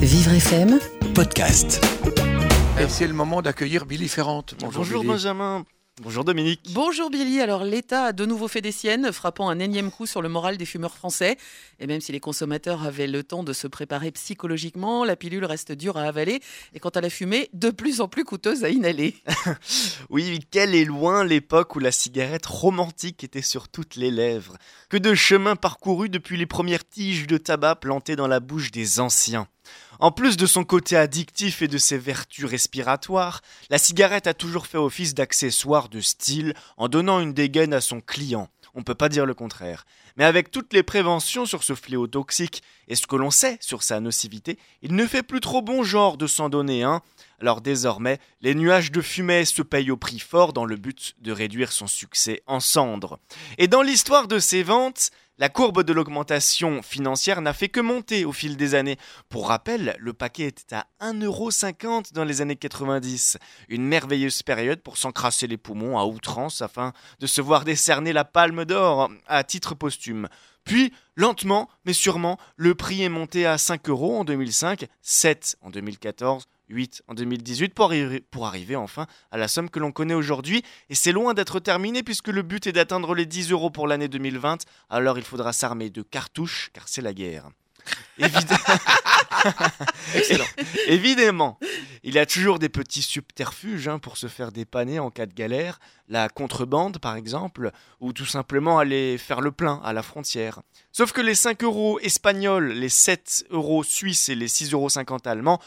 Vivre FM, podcast. Et c'est le moment d'accueillir Billy Ferrante. Bonjour, Bonjour Billy. Benjamin. Bonjour Dominique. Bonjour Billy, alors l'État a de nouveau fait des siennes, frappant un énième coup sur le moral des fumeurs français. Et même si les consommateurs avaient le temps de se préparer psychologiquement, la pilule reste dure à avaler et quant à la fumée, de plus en plus coûteuse à inhaler. Oui, quelle est loin l'époque où la cigarette romantique était sur toutes les lèvres? Que de chemin parcouru depuis les premières tiges de tabac plantées dans la bouche des anciens? En plus de son côté addictif et de ses vertus respiratoires, la cigarette a toujours fait office d'accessoire de style en donnant une dégaine à son client. On peut pas dire le contraire. Mais avec toutes les préventions sur ce fléau toxique et ce que l'on sait sur sa nocivité, il ne fait plus trop bon genre de s'en donner un. Alors désormais, les nuages de fumée se payent au prix fort dans le but de réduire son succès en cendres. Et dans l'histoire de ces ventes, la courbe de l'augmentation financière n'a fait que monter au fil des années. Pour rappel, le paquet était à 1,50€ dans les années 90. Une merveilleuse période pour s'encrasser les poumons à outrance afin de se voir décerner la palme d'or à titre posthume. Puis, lentement, mais sûrement, le prix est monté à 5 euros en 2005, 7 en 2014, 8 en 2018 pour, arri- pour arriver enfin à la somme que l'on connaît aujourd'hui. Et c'est loin d'être terminé puisque le but est d'atteindre les 10 euros pour l'année 2020. Alors il faudra s'armer de cartouches car c'est la guerre. Évid- Excellent. Évidemment, il y a toujours des petits subterfuges hein, pour se faire dépanner en cas de galère, la contrebande par exemple, ou tout simplement aller faire le plein à la frontière. Sauf que les 5 euros espagnols, les 7 euros suisses et les 6,50 euros allemands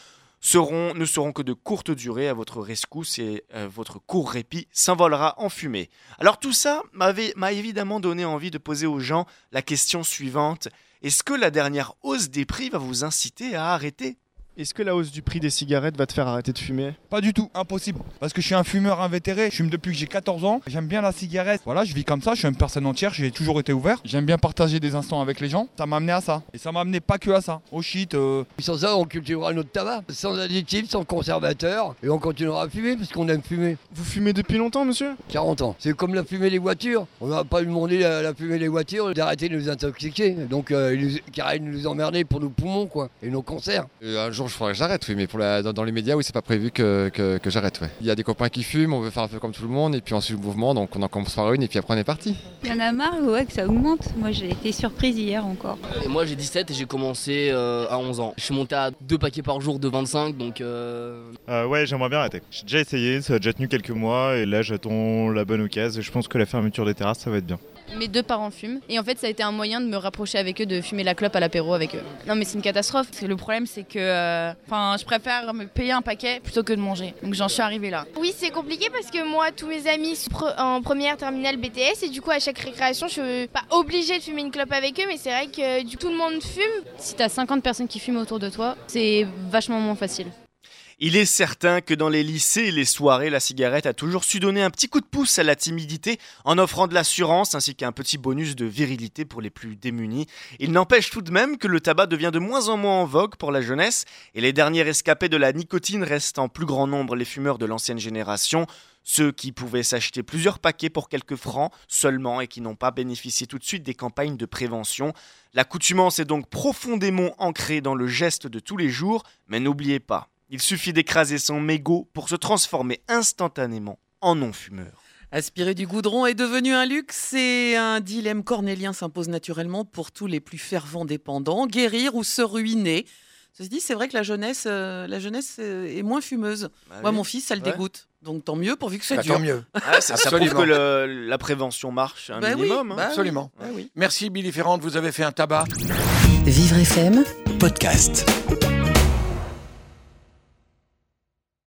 ne seront que de courte durée à votre rescousse et euh, votre court répit s'envolera en fumée. Alors tout ça m'a évidemment donné envie de poser aux gens la question suivante. Est-ce que la dernière hausse des prix va vous inciter à arrêter Est-ce que la hausse du prix des cigarettes va te faire arrêter de fumer? Pas du tout, impossible. Parce que je suis un fumeur invétéré, je fume depuis que j'ai 14 ans, j'aime bien la cigarette. Voilà, je vis comme ça, je suis une personne entière, j'ai toujours été ouvert. J'aime bien partager des instants avec les gens. Ça m'a amené à ça. Et ça m'a amené pas que à ça. Au shit, euh, Sans ça, on cultivera notre tabac, sans additifs, sans conservateurs, et on continuera à fumer parce qu'on aime fumer. Vous fumez depuis longtemps, monsieur? 40 ans. C'est comme la fumée des voitures. On va pas lui demander la, la fumée des voitures d'arrêter de nous intoxiquer. Donc, euh, il nous, arrête de nous emmerder pour nos poumons, quoi, et nos cancers. Un jour, je faudrait que j'arrête, oui, mais pour la, dans, dans les médias, oui, c'est pas prévu que, que, que j'arrête. Ouais. Il y a des copains qui fument, on veut faire un peu comme tout le monde, et puis on suit le mouvement, donc on en commence par une, et puis après on est parti. Il y en a marre ouais, que ça augmente. Moi j'ai été surprise hier encore. Et moi j'ai 17 et j'ai commencé euh, à 11 ans. Je suis monté à deux paquets par jour de 25 donc euh, Euh, ouais, j'aimerais bien arrêter. J'ai déjà essayé, ça a déjà tenu quelques mois et là j'attends la bonne occasion. Je pense que la fermeture des terrasses, ça va être bien. Mes deux parents fument et en fait ça a été un moyen de me rapprocher avec eux, de fumer la clope à l'apéro avec eux. Non mais c'est une catastrophe. Parce que le problème c'est que euh, enfin je préfère me payer un paquet plutôt que de manger. Donc j'en suis arrivée là. Oui, c'est compliqué parce que moi, tous mes amis sont pre- en première terminale BTS et du coup, à chaque récréation, je suis pas obligée de fumer une clope avec eux, mais c'est vrai que du coup, tout le monde fume. Si t'as 50 personnes qui fument autour de toi, c'est vachement moins facile. Il est certain que dans les lycées et les soirées, la cigarette a toujours su donner un petit coup de pouce à la timidité en offrant de l'assurance ainsi qu'un petit bonus de virilité pour les plus démunis. Il n'empêche tout de même que le tabac devient de moins en moins en vogue pour la jeunesse et les derniers rescapés de la nicotine restent en plus grand nombre les fumeurs de l'ancienne génération, ceux qui pouvaient s'acheter plusieurs paquets pour quelques francs seulement et qui n'ont pas bénéficié tout de suite des campagnes de prévention. L'accoutumance est donc profondément ancrée dans le geste de tous les jours, mais n'oubliez pas, il suffit d'écraser son mégot pour se transformer instantanément en non-fumeur. Aspirer du goudron est devenu un luxe et un dilemme cornélien s'impose naturellement pour tous les plus fervents dépendants, guérir ou se ruiner. Ceci dit, c'est vrai que la jeunesse, euh, la jeunesse euh, est moins fumeuse. Moi, mon fils, ça le Ouais. dégoûte. Donc tant mieux pourvu que c'est Bah, dur. tant mieux. Ah, ça, ça prouve Absolument. que le- la prévention marche un Bah oui, minimum. hein. bah Absolument. bah oui. Merci Billy Ferrante, vous avez fait un tabac. Vivre FM, Podcast.